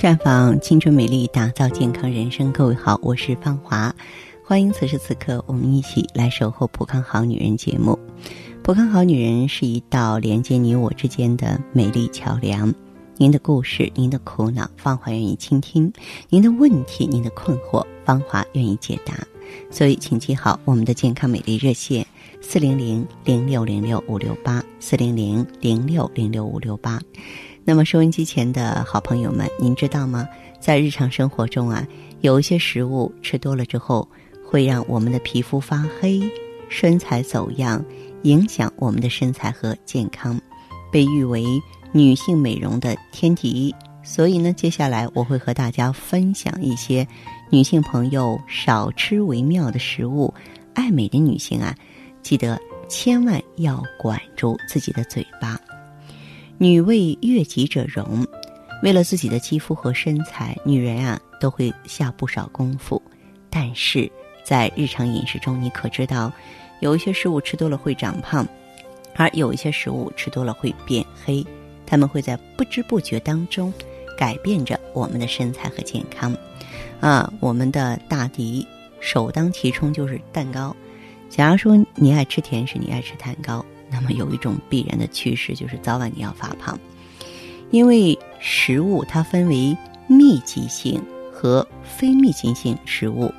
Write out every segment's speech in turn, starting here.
绽放青春美丽，打造健康人生。各位好，我是芳华，欢迎此时此刻我们一起来守候《普康好女人》节目。《普康好女人》是一道连接你我之间的美丽桥梁。您的故事，您的苦恼，芳华愿意倾听；您的问题，您的困惑，芳华愿意解答。所以，请记好我们的健康美丽热线：四零零零六零六五六八，四零零零六零六五六八。那么，收音机前的好朋友们，您知道吗？在日常生活中啊，有一些食物吃多了之后，会让我们的皮肤发黑、身材走样，影响我们的身材和健康，被誉为女性美容的天敌。所以呢，接下来我会和大家分享一些女性朋友少吃为妙的食物。爱美的女性啊，记得千万要管住自己的嘴巴。女为悦己者容，为了自己的肌肤和身材，女人啊都会下不少功夫。但是在日常饮食中，你可知道，有一些食物吃多了会长胖，而有一些食物吃多了会变黑。它们会在不知不觉当中改变着我们的身材和健康。啊，我们的大敌首当其冲就是蛋糕。假如说你爱吃甜食，你爱吃蛋糕。那么有一种必然的趋势，就是早晚你要发胖，因为食物它分为密集性和非密集性食物。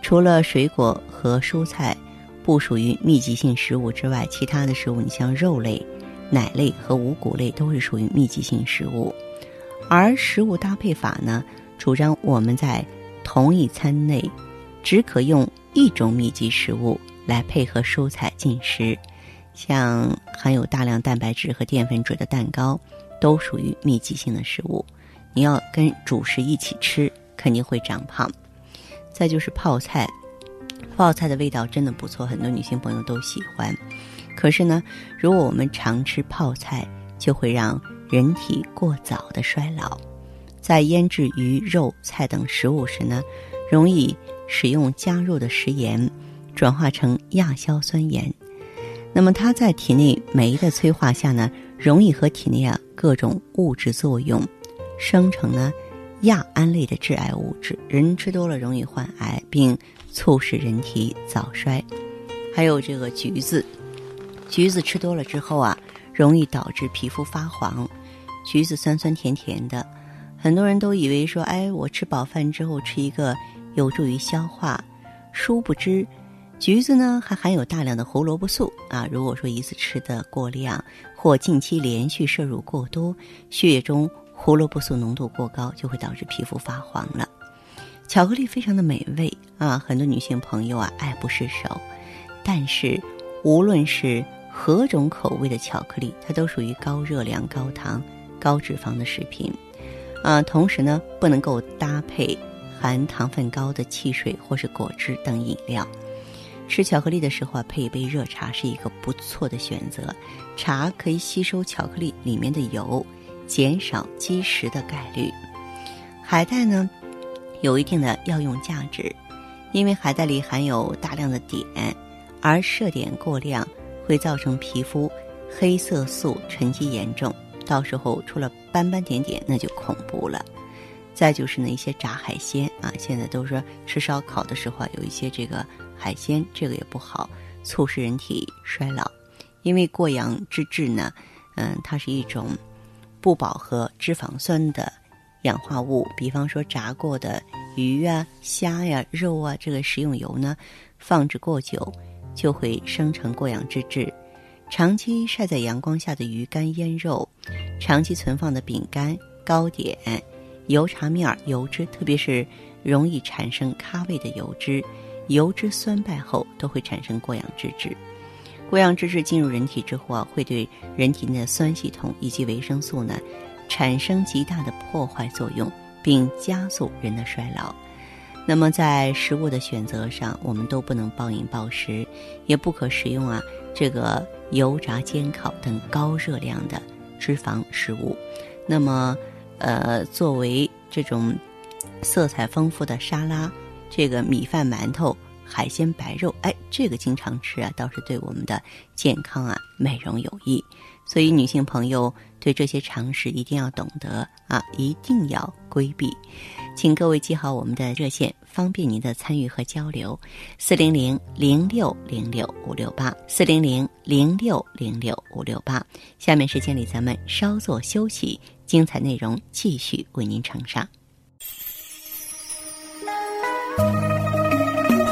除了水果和蔬菜不属于密集性食物之外，其他的食物，你像肉类、奶类和五谷类都是属于密集性食物。而食物搭配法呢，主张我们在同一餐内只可用一种密集食物来配合蔬菜进食。像含有大量蛋白质和淀粉质的蛋糕，都属于密集性的食物。你要跟主食一起吃，肯定会长胖。再就是泡菜，泡菜的味道真的不错，很多女性朋友都喜欢。可是呢，如果我们常吃泡菜，就会让人体过早的衰老。在腌制鱼肉、菜等食物时呢，容易使用加入的食盐转化成亚硝酸盐。那么它在体内酶的催化下呢，容易和体内啊各种物质作用，生成呢亚胺类的致癌物质。人吃多了容易患癌，并促使人体早衰。还有这个橘子，橘子吃多了之后啊，容易导致皮肤发黄。橘子酸酸甜甜的，很多人都以为说，哎，我吃饱饭之后吃一个有助于消化，殊不知。橘子呢，还含有大量的胡萝卜素啊。如果说一次吃的过量，或近期连续摄入过多，血液中胡萝卜素浓度过高，就会导致皮肤发黄了。巧克力非常的美味啊，很多女性朋友啊爱不释手。但是，无论是何种口味的巧克力，它都属于高热量、高糖、高脂肪的食品啊。同时呢，不能够搭配含糖分高的汽水或是果汁等饮料。吃巧克力的时候啊，配一杯热茶是一个不错的选择。茶可以吸收巧克力里面的油，减少积食的概率。海带呢，有一定的药用价值，因为海带里含有大量的碘，而摄碘过量会造成皮肤黑色素沉积严重，到时候出了斑斑点点，那就恐怖了。再就是呢，一些炸海鲜啊，现在都说吃烧烤的时候啊，有一些这个。海鲜这个也不好，促使人体衰老，因为过氧脂质呢，嗯，它是一种不饱和脂肪酸的氧化物。比方说炸过的鱼啊、虾呀、肉啊，这个食用油呢，放置过久就会生成过氧脂质。长期晒在阳光下的鱼干、腌肉，长期存放的饼干、糕点、油茶面、油脂，特别是容易产生咖味的油脂。油脂酸败后都会产生过氧脂质，过氧脂质进入人体之后啊，会对人体内的酸系统以及维生素呢产生极大的破坏作用，并加速人的衰老。那么在食物的选择上，我们都不能暴饮暴食，也不可食用啊这个油炸煎烤等高热量的脂肪食物。那么，呃，作为这种色彩丰富的沙拉。这个米饭、馒头海鲜、白肉，哎，这个经常吃啊，倒是对我们的健康啊、美容有益。所以女性朋友对这些常识一定要懂得啊，一定要规避。请各位记好我们的热线，方便您的参与和交流：四零零零六零六五六八，四零零零六零六五六八。下面时间里，咱们稍作休息，精彩内容继续为您呈上。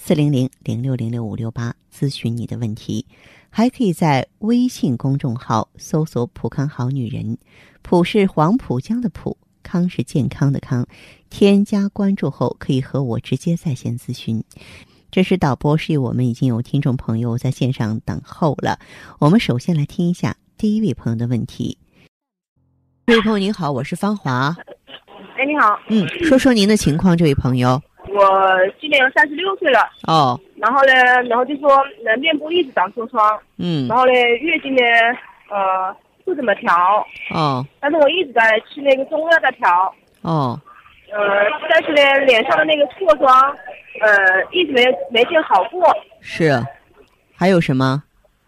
四零零零六零六五六八咨询你的问题，还可以在微信公众号搜索“浦康好女人”，浦是黄浦江的浦，康是健康的康。添加关注后，可以和我直接在线咨询。这是导播示意我们已经有听众朋友在线上等候了。我们首先来听一下第一位朋友的问题。这位朋友您好，我是芳华。哎，你好。嗯，说说您的情况，这位朋友。我今年三十六岁了。哦，然后呢，然后就说那面部一直长痤疮，嗯，然后呢月经呢呃不怎么调，哦，但是我一直在吃那个中药在调，哦，呃，但是呢脸上的那个痤疮呃一直没没见好过，是，还有什么？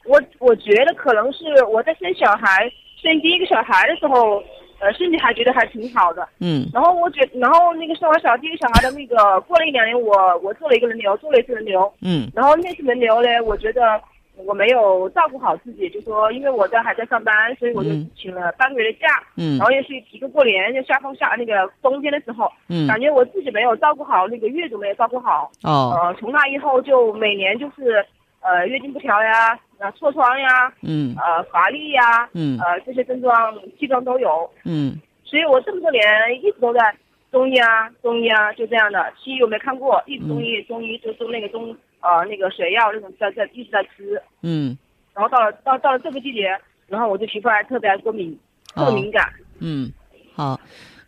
我我觉得可能是我在生小孩生第一个小孩的时候。呃，身体还觉得还挺好的，嗯，然后我觉，然后那个生完小第一个小孩的那个，过了一两年，我我做了一个人流，做了一次人流，嗯，然后那次人流呢，我觉得我没有照顾好自己，就说因为我在还在上班，所以我就请了半个月的假，嗯，然后也是一个过年，就下放下那个冬天的时候，嗯，感觉我自己没有照顾好那个月子没有照顾好，哦，呃，从那以后就每年就是呃月经不调呀。啊，痤疮呀，嗯，呃，乏力呀，嗯，呃，这些症状基本上都有，嗯。所以我这么多年一直都在中医啊，中医啊，就这样的。西医我没看过，一直中医，中医就中那个中呃那个水药那种在在一直在吃。嗯。然后到了到到了这个季节，然后我就皮肤还特别过敏，特敏感。嗯，好，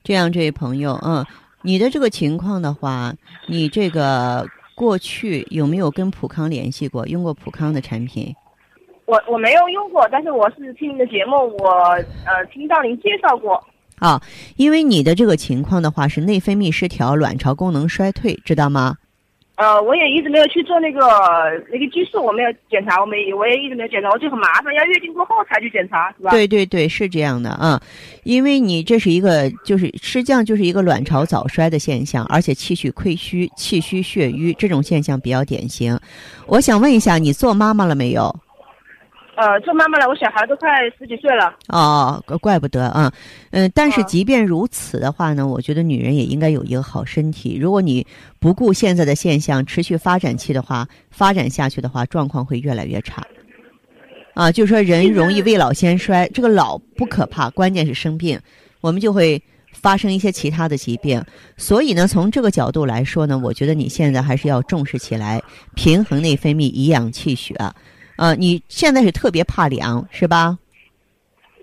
这样这位朋友，嗯，你的这个情况的话，你这个过去有没有跟普康联系过，用过普康的产品？我我没有用过，但是我是听你的节目，我呃听到您介绍过。啊，因为你的这个情况的话是内分泌失调、卵巢功能衰退，知道吗？呃，我也一直没有去做那个那个激素，我没有检查，我没我也一直没有检查，我就很麻烦，要月经过后才去检查，是吧？对对对，是这样的啊，因为你这是一个就是实际上就是一个卵巢早衰的现象，而且气血亏虚、气虚血瘀这种现象比较典型。我想问一下，你做妈妈了没有？呃，做妈妈了，我小孩都快十几岁了。哦，怪不得啊，嗯，但是即便如此的话呢，我觉得女人也应该有一个好身体。如果你不顾现在的现象，持续发展期的话，发展下去的话，状况会越来越差。啊，就是说人容易未老先衰，这个老不可怕，关键是生病，我们就会发生一些其他的疾病。所以呢，从这个角度来说呢，我觉得你现在还是要重视起来，平衡内分泌，颐养气血。呃，你现在是特别怕凉是吧？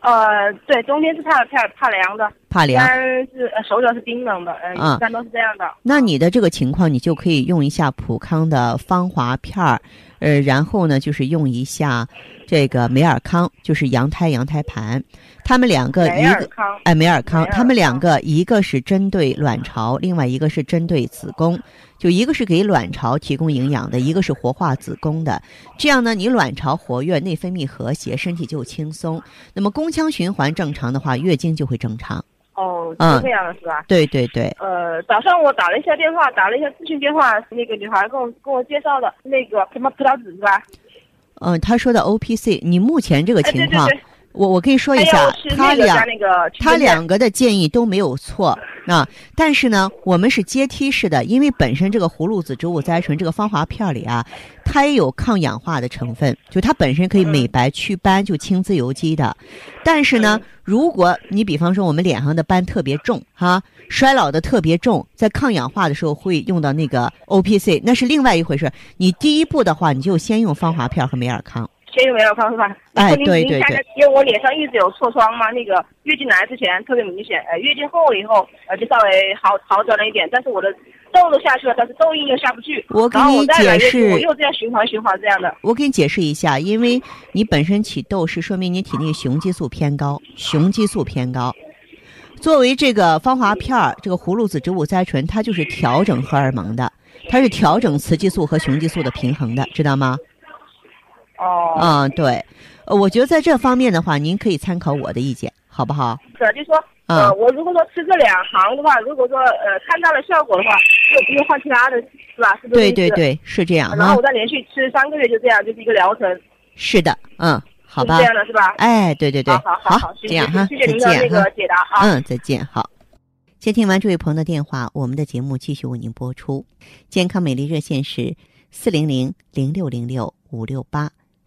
呃，对，冬天是怕怕怕凉的，怕凉，但是手脚是冰冷的，嗯，一般都是这样的。那你的这个情况，你就可以用一下普康的芳华片儿，呃，然后呢，就是用一下这个美尔康，就是羊胎羊胎盘，他们两个一个哎美尔康，他们两个一个是针对卵巢，另外一个是针对子宫。就一个是给卵巢提供营养的，一个是活化子宫的。这样呢，你卵巢活跃，内分泌和谐，身体就轻松。那么宫腔循环正常的话，月经就会正常。哦，是这样的是吧？对对对。呃，早上我打了一下电话，打了一下咨询电话，那个女孩跟我跟我介绍的那个什么葡萄籽是吧？嗯，她说的 O P C，你目前这个哎，情况，对对对，我我可以说一下他两那个加那个他两个的建议都没有错啊，但是呢，我们是阶梯式的，因为本身这个葫芦籽植物甾醇这个芳华片里啊，它也有抗氧化的成分，就它本身可以美白祛斑，就清自由基的。但是呢，如果你比方说我们脸上的斑特别重哈、衰老的特别重，在抗氧化的时候会用到那个 O P C，那是另外一回事。你第一步的话，你就先用芳华片和美尔康。先用美尔康是吧？哎对对对因为我脸上一直有痤疮嘛，那个月经来之前特别明显，呃，月经后了以后，呃，就稍微好好转了一点，但是我的痘都下去了，但是痘印又下不去。我给你解释我又这样循环循环这样的。我给你解释一下，因为你本身起痘是说明你体内雄激素偏高，雄激素偏高。作为这个芳华片儿，这个葫芦籽植物甾醇，它就是调整荷尔蒙的，它是调整雌激素和雄激素的平衡的，知道吗？哦，嗯，对，呃我觉得在这方面的话，您可以参考我的意见，好不好？是，就说啊呃，我如果说吃这两行的话，如果说呃看到了效果的话，就不用换其他的，是吧？对。对对，是这样哈然后我，再连续吃三个月，就这样，就是一个疗程，是的，嗯，好吧是这，样的，是吧？哎，对对对，好好好，谢谢这样哈，谢谢您的那个。解答啊。嗯，再见，好。接听完这位朋友的电话，我们的节目继续为您播出。健康美丽热线是四零零零六零六五六八，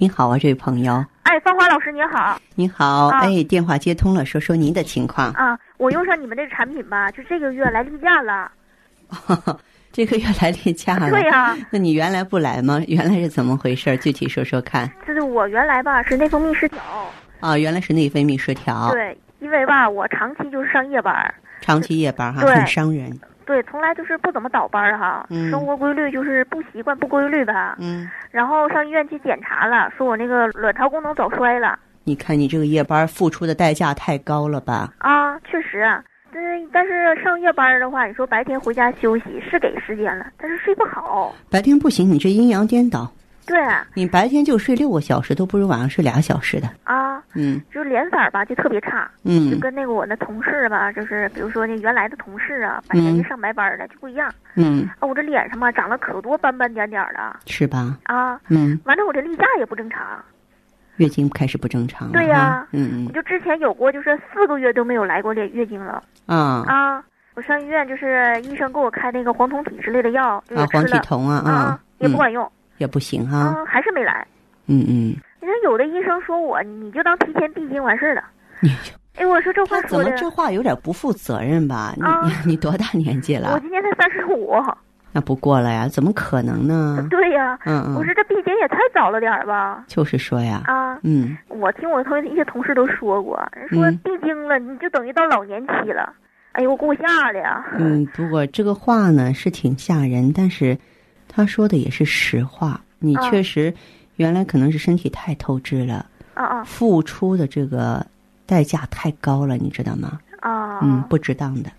您好啊，这位朋友，哎，芳华老师您好您好，啊哎，电话接通了，说说您的情况。啊！我用上你们这个产品吧，就这个月来例假了。这个月来例假了，对呀、那你原来不来吗？原来是怎么回事？具体说说看。就是我原来吧是内分泌失调，啊，原来是内分泌失调，对，因为吧我长期就是上夜班，长期夜班哈，对很伤人。对，从来就是不怎么倒班儿哈，嗯生活规律就是不习惯不规律吧。嗯，然后上医院去检查了，说我那个卵巢功能早衰了你看你这个夜班付出的代价太高了吧？啊，确实。但是但是上夜班儿的话，你说白天回家休息是给时间了，但是睡不好。白天不行，你这阴阳颠倒，对你白天就睡六个小时，都不如晚上睡俩小时的。啊，嗯就是脸色儿吧就特别差。嗯就嗯跟那个我那同事吧，就是比如说那原来的同事啊，白天嗯去上白班的就不一样。嗯，啊，我这脸上吧长了可多斑斑点点的是吧？啊，嗯，完了我这例假也不正常。月经开始不正常了。对呀嗯嗯我就之前有过，就是四个月都没有来过月月经了嗯啊啊。我上医院就是医生给我开那个黄酮体之类的药，就啊，黄是吃了体酮啊啊，也不嗯管用也不行哈。啊，还是没来。嗯嗯，你看有的医生说我，你就当提前闭经完事儿了。你哎，我说这话他怎说的，么这话有点不负责任吧？你啊你你多大年纪了我了？今年才三十五。那不过了呀？怎么可能呢？对呀，嗯嗯，我说这闭经也太早了点儿吧？就是说呀，啊，嗯，我听我同一些同事都说过，人说嗯闭经了，你就等于到老年期了。哎呦，给我吓的呀！嗯，不过这个话呢是挺吓人，但是他说的也是实话。你啊确实原来可能是身体太透支了，啊啊付出的这个代价太高了，你知道吗？啊！嗯，不值当的。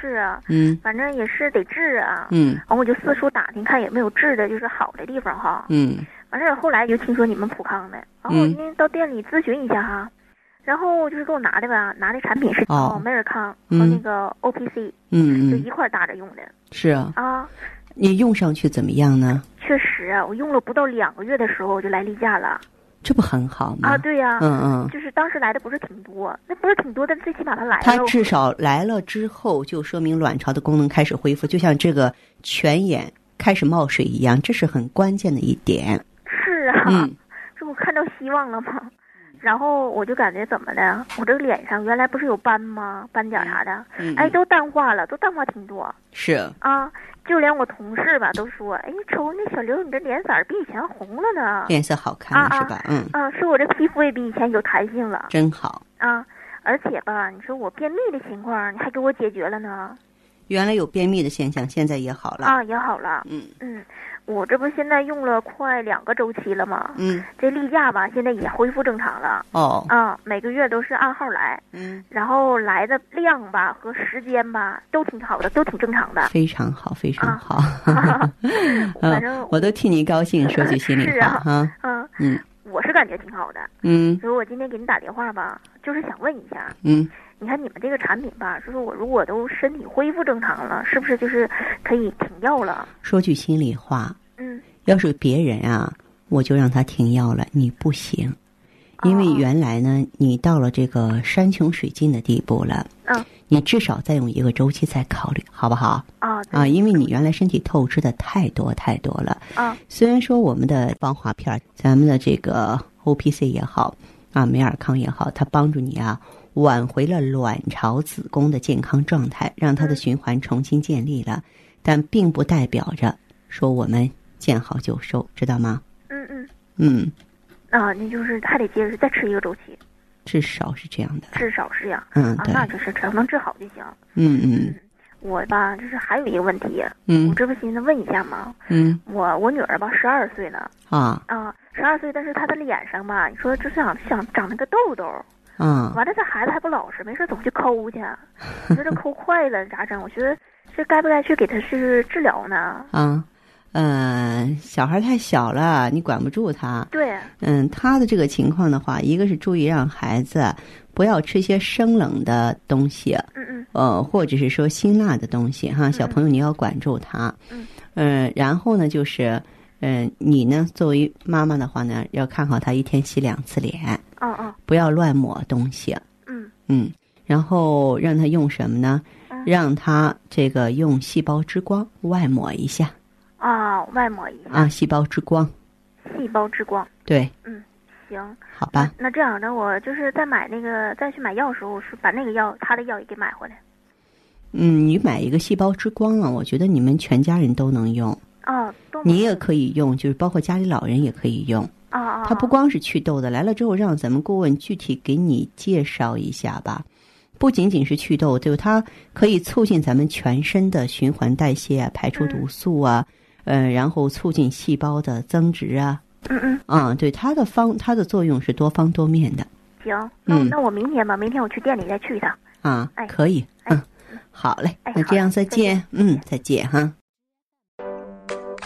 是啊，嗯反正也是得治啊。嗯然后我就四处打听，看有没有治的，就是好的地方哈。嗯完事儿后来就听说你们普康的，然后我今天到店里咨询一下哈。然后就是给我拿的吧，拿的产品是哦美尔康和嗯那个 O P C，、嗯嗯，就一块儿搭着用的是啊，啊。你用上去怎么样呢？确实啊，我用了不到两个月的时候我就来例假了这不很好吗？啊。对呀、嗯嗯，就是当时来的不是挺多，那不是挺多，但最起码它来了。它至少来了之后，就说明卵巢的功能开始恢复，就像这个泉眼开始冒水一样，这是很关键的一点。是啊，嗯这不看到希望了吗？然后我就感觉怎么的，我这个脸上原来不是有斑吗？斑点啥的，嗯，哎，都淡化了，都淡化挺多是，啊。就连我同事吧都说，哎，瞅那小刘，你这脸色比以前红了呢。脸色好看了啊是吧？嗯，啊，说我这皮肤也比以前有弹性了真好。啊。而且吧，你说我便秘的情况，你还给我解决了呢。原来有便秘的现象，现在也好了。啊，也好了。嗯嗯，我这不现在用了快两个周期了吗？嗯，这例假吧，现在也恢复正常了。哦，啊，每个月都是按号来，嗯，然后来的量吧和时间吧都挺好的，都挺正常的。非常好，非常好。反正我都替你高兴，说句心里话是啊哈。嗯嗯我是感觉挺好的，嗯所以我今天给你打电话吧，就是想问一下，嗯，你看你们这个产品吧，就是我如果都身体恢复正常了，是不是就是可以停药了？说句心里话，嗯，要是别人啊，我就让他停药了，你不行，因为哦原来呢，你到了这个山穷水尽的地步了，嗯，你至少再用一个周期再考虑，好不好？啊对啊，因为你原来身体透支的太多太多了。啊虽然说我们的防滑片儿，咱们的这个 O P C 也好，啊美尔康也好，它帮助你啊挽回了卵巢子宫的健康状态，让它的嗯循环重新建立了，但并不代表着说我们见好就收，知道吗？嗯嗯嗯，啊，那就是还得接着再吃一个周期，至少是这样的。至少是这样，嗯对那就是只要能治好就行。嗯嗯我吧，就是还有一个问题，嗯我嗯这不寻思问一下吗？嗯我我女儿吧，十二岁了啊啊，十二岁，但是她的脸上吧，你说就是想想长那个痘痘，啊完了这孩子还不老实，没事总去抠去，你说这抠 坏了咋整？我觉得这该不该去给他是治疗呢？啊，嗯，小孩太小了，你管不住他。对，嗯，他的这个情况的话，一个是注意让孩子不要吃一些生冷的东西，嗯嗯呃，或者是说辛辣的东西哈。小朋友你要管住他。嗯。呃，然后呢，就是，嗯、你呢作为妈妈的话呢，要看好他一天洗两次脸，哦哦不要乱抹东西。嗯嗯，然后让他用什么呢？嗯让他这个用细胞之光外抹一下啊，外抹一下，啊，细胞之光，细胞之光，对，嗯行。好吧。那那这样那，我就是在买那个再去买药的时候，是把那个药他的药也给买回来。嗯，你买一个细胞之光啊，我觉得你们全家人都能用，啊，都你也可以用，就是包括家里老人也可以用。它不光是祛痘的，来了之后让咱们顾问具体给你介绍一下吧。不仅仅是祛痘，对吧？它可以促进咱们全身的循环代谢啊，排出毒素啊，呃，然后促进细胞的增殖啊，嗯嗯，啊，对它的方它的作用是多方多面的行，那我嗯那我明天吧，明天我去店里再去一趟。啊哎，可以，哎嗯，好嘞，哎那这样再见，嗯，再见哈。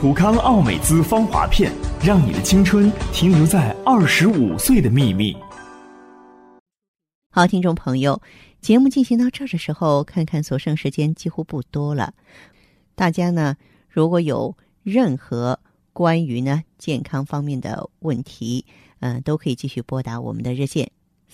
普康奥美姿芳华片，让你的青春停留在二十五岁的秘密。好，听众朋友，节目进行到这儿的时候，看看所剩时间几乎不多了。大家呢，如果有任何关于呢健康方面的问题，嗯、都可以继续拨打我们的热线